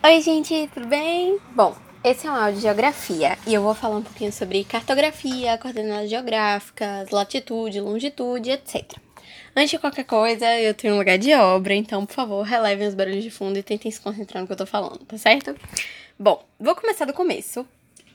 Oi, gente, tudo bem? Bom, esse é um áudio de geografia e eu vou falar um pouquinho sobre cartografia, coordenadas geográficas, latitude, longitude, etc. Antes de qualquer coisa, eu tenho um lugar de obra, então, por favor, relevem os barulhos de fundo e tentem se concentrar no que eu tô falando, tá certo? Bom, vou começar do começo.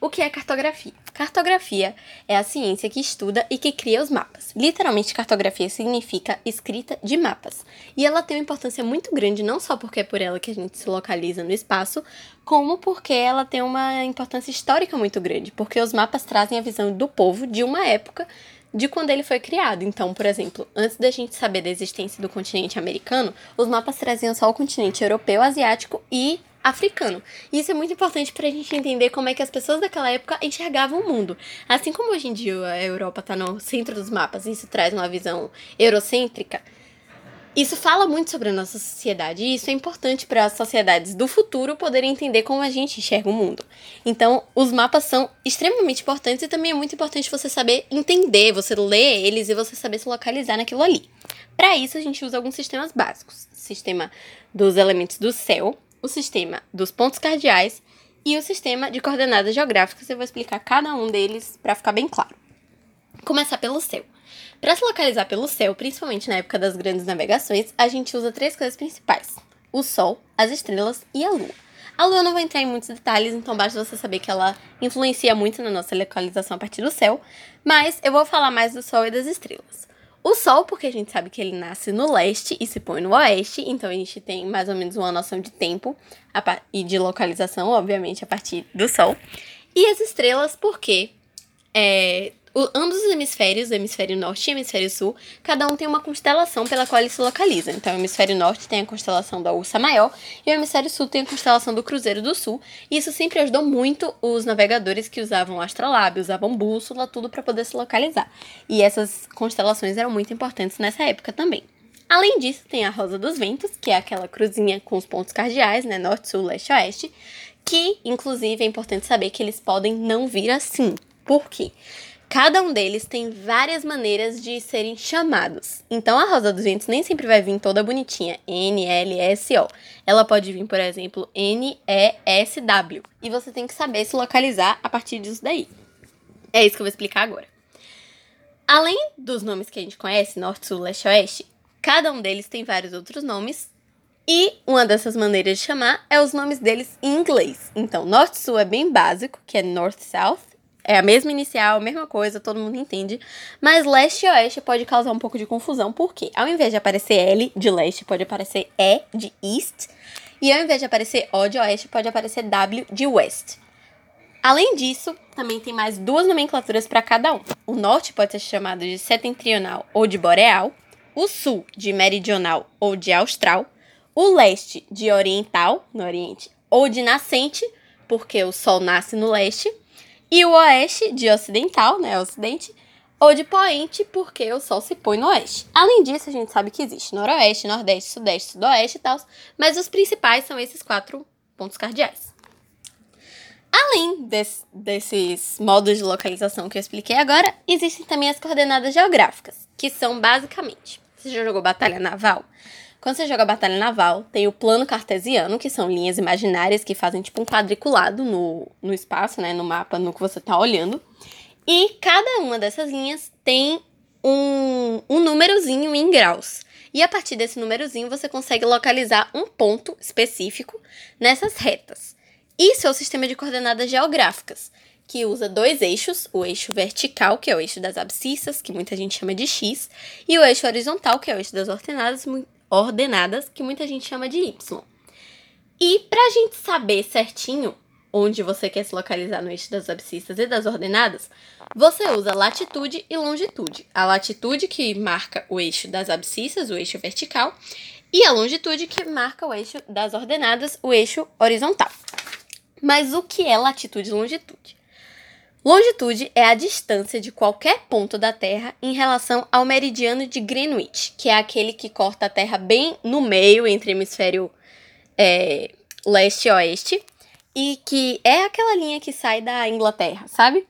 O que é cartografia? Cartografia é a ciência que estuda e que cria os mapas. Literalmente, cartografia significa escrita de mapas. E ela tem uma importância muito grande, não só porque é por ela que a gente se localiza no espaço, como porque ela tem uma importância histórica muito grande, porque os mapas trazem a visão do povo de uma época de quando ele foi criado. Então, por exemplo, antes da gente saber da existência do continente americano, os mapas traziam só o continente europeu, asiático e africano. Isso é muito importante para a gente entender como é que as pessoas daquela época enxergavam o mundo. Assim como hoje em dia a Europa está no centro dos mapas, e isso traz uma visão eurocêntrica. Isso fala muito sobre a nossa sociedade e isso é importante para as sociedades do futuro poderem entender como a gente enxerga o mundo. Então, os mapas são extremamente importantes e também é muito importante você saber entender, você ler eles e você saber se localizar naquilo ali. Para isso, a gente usa alguns sistemas básicos: sistema dos elementos do céu, o sistema dos pontos cardeais e o sistema de coordenadas geográficas. Eu vou explicar cada um deles para ficar bem claro. Começar pelo céu. Para se localizar pelo céu, principalmente na época das grandes navegações, a gente usa três coisas principais: o Sol, as estrelas e a Lua. A Lua não vou entrar em muitos detalhes, então basta você saber que ela influencia muito na nossa localização a partir do céu, mas eu vou falar mais do Sol e das estrelas. O Sol, porque a gente sabe que ele nasce no leste e se põe no oeste, então a gente tem mais ou menos uma noção de tempo e de localização, obviamente, a partir do Sol. E as estrelas, porque é, o, ambos os hemisférios, o hemisfério norte e o hemisfério sul, cada um tem uma constelação pela qual ele se localiza. Então, o hemisfério norte tem a constelação da Ursa Maior e o hemisfério sul tem a constelação do Cruzeiro do Sul. E isso sempre ajudou muito os navegadores que usavam astrolabe, usavam bússola, tudo para poder se localizar. E essas constelações eram muito importantes nessa época também. Além disso, tem a Rosa dos Ventos, que é aquela cruzinha com os pontos cardeais, né, norte, sul, leste, oeste, que inclusive é importante saber que eles podem não vir assim. Por quê? Cada um deles tem várias maneiras de serem chamados. Então a Rosa dos Ventos nem sempre vai vir toda bonitinha, N, L, S, O. Ela pode vir, por exemplo, N, E, você tem que saber se localizar a partir disso daí. É isso que eu vou explicar agora. Além dos nomes que a gente conhece, Norte, Sul, Leste, Oeste, cada um deles tem vários outros nomes. E uma dessas maneiras de chamar é os nomes deles em inglês. Então, Norte Sul é bem básico, que é North South. É a mesma inicial, a mesma coisa, todo mundo entende. Mas leste e oeste pode causar um pouco de confusão, porque ao invés de aparecer L de leste, pode aparecer E de east. E ao invés de aparecer O de oeste, pode aparecer W de west. Além disso, também tem mais duas nomenclaturas para cada um. O norte pode ser chamado de setentrional ou de boreal, o sul de meridional ou de austral, o leste de oriental, no oriente, ou de nascente, porque o sol nasce no leste, e o oeste de ocidental, né, ocidente, ou de poente, porque o sol se põe no oeste. Além disso, a gente sabe que existe noroeste, nordeste, sudeste, sudoeste e tal, mas os principais são esses quatro pontos cardeais. Além desse, desses modos de localização que eu expliquei agora, existem também as coordenadas geográficas, que são basicamente: você já jogou batalha naval? Quando você joga Batalha Naval, tem o plano cartesiano, que são linhas imaginárias que fazem tipo um quadriculado no, no espaço, né? No mapa, no que você tá olhando. E cada uma dessas linhas tem um, um númerozinho em graus. E a partir desse númerozinho você consegue localizar um ponto específico nessas retas. Isso é o sistema de coordenadas geográficas, que usa dois eixos, o eixo vertical, que é o eixo das abscissas, que muita gente chama de X, e o eixo horizontal, que é o eixo das ordenadas, ordenadas, que muita gente chama de Y. E para a gente saber certinho onde você quer se localizar no eixo das abscissas e das ordenadas, você usa latitude e longitude. A latitude que marca o eixo das abscissas, o eixo vertical, e a longitude que marca o eixo das ordenadas, o eixo horizontal. Mas o que é latitude e longitude? Longitude é a distância de qualquer ponto da Terra em relação ao meridiano de Greenwich, que é aquele que corta a Terra bem no meio entre hemisfério é, leste e oeste, e que é aquela linha que sai da Inglaterra, sabe?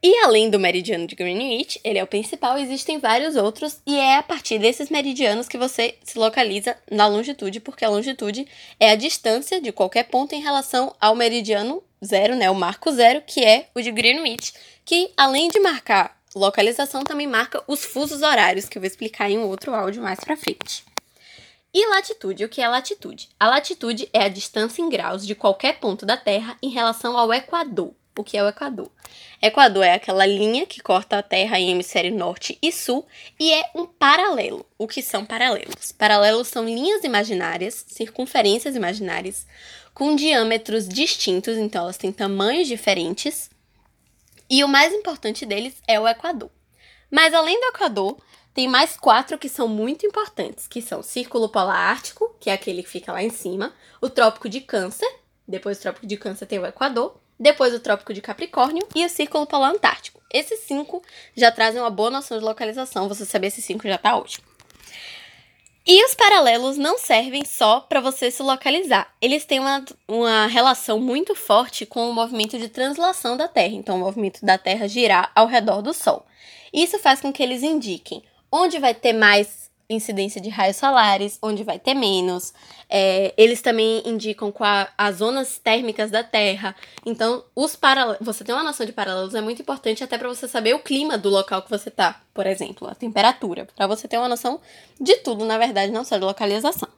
E além do meridiano de Greenwich, ele é o principal, existem vários outros, e é a partir desses meridianos que você se localiza na longitude, porque a longitude é a distância de qualquer ponto em relação ao meridiano zero, né, o marco zero, que é o de Greenwich, que além de marcar localização, também marca os fusos horários, que eu vou explicar em um outro áudio mais pra frente. E latitude, o que é latitude? A latitude é a distância em graus de qualquer ponto da Terra em relação ao Equador. O que é o Equador? Equador é aquela linha que corta a Terra em hemisfério norte e sul e é um paralelo. O que são paralelos? Paralelos são linhas imaginárias, circunferências imaginárias, com diâmetros distintos, então elas têm tamanhos diferentes. E o mais importante deles é o Equador. Mas além do Equador, tem mais quatro que são muito importantes, que são o Círculo Polar Ártico, que é aquele que fica lá em cima, o Trópico de Câncer, depois do Trópico de Câncer tem o Equador, depois o Trópico de Capricórnio e o Círculo Polar Antártico. Esses cinco já trazem uma boa noção de localização, você saber esses cinco já tá ótimo. E os paralelos não servem só para você se localizar. Eles têm uma, uma relação muito forte com o movimento de translação da Terra. Então, o movimento da Terra girar ao redor do Sol. Isso faz com que eles indiquem onde vai ter mais incidência de raios solares, onde vai ter menos. É, eles também indicam qual as zonas térmicas da Terra. Então, os você ter uma noção de paralelos é muito importante até para você saber o clima do local que você tá, por exemplo, a temperatura, para você ter uma noção de tudo, na verdade, não só de localização.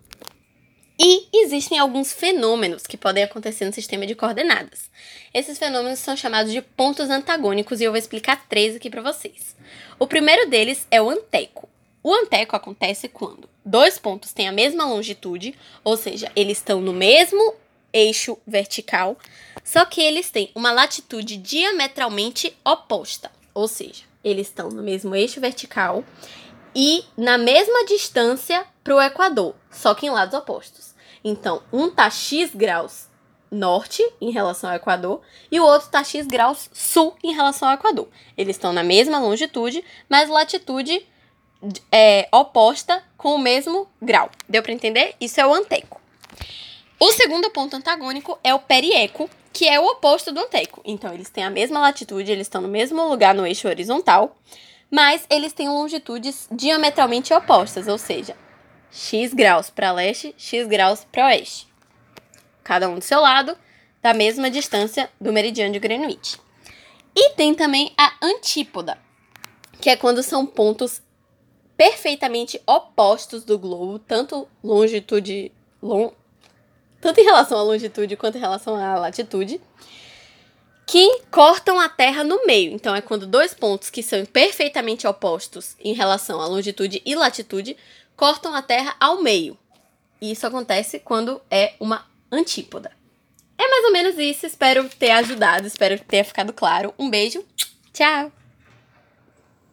E existem alguns fenômenos que podem acontecer no sistema de coordenadas. Esses fenômenos são chamados de pontos antagônicos e eu vou explicar três aqui para vocês. O primeiro deles é o anteco. O anteco acontece quando dois pontos têm a mesma longitude, ou seja, eles estão no mesmo eixo vertical, só que eles têm uma latitude diametralmente oposta, ou seja, eles estão no mesmo eixo vertical e na mesma distância para o Equador, só que em lados opostos. Então, um tá x graus norte em relação ao Equador e o outro tá x graus sul em relação ao Equador. Eles estão na mesma longitude, mas latitude é, oposta com o mesmo grau. Deu para entender? Isso é o anteco. O segundo ponto antagônico é o perieco, que é o oposto do anteco. Então, eles têm a mesma latitude, eles estão no mesmo lugar no eixo horizontal, mas eles têm longitudes diametralmente opostas, ou seja, x graus para leste, x graus para oeste. Cada um do seu lado, da mesma distância do meridiano de Greenwich. E tem também a antípoda, que é quando são pontos perfeitamente opostos do globo, tanto longitude. Long, tanto em relação à longitude quanto em relação à latitude, que cortam a Terra no meio. Então, é quando dois pontos que são perfeitamente opostos em relação à longitude e latitude cortam a Terra ao meio. E isso acontece quando é uma antípoda. É mais ou menos isso. Espero ter ajudado, espero ter ficado claro. Um beijo, tchau!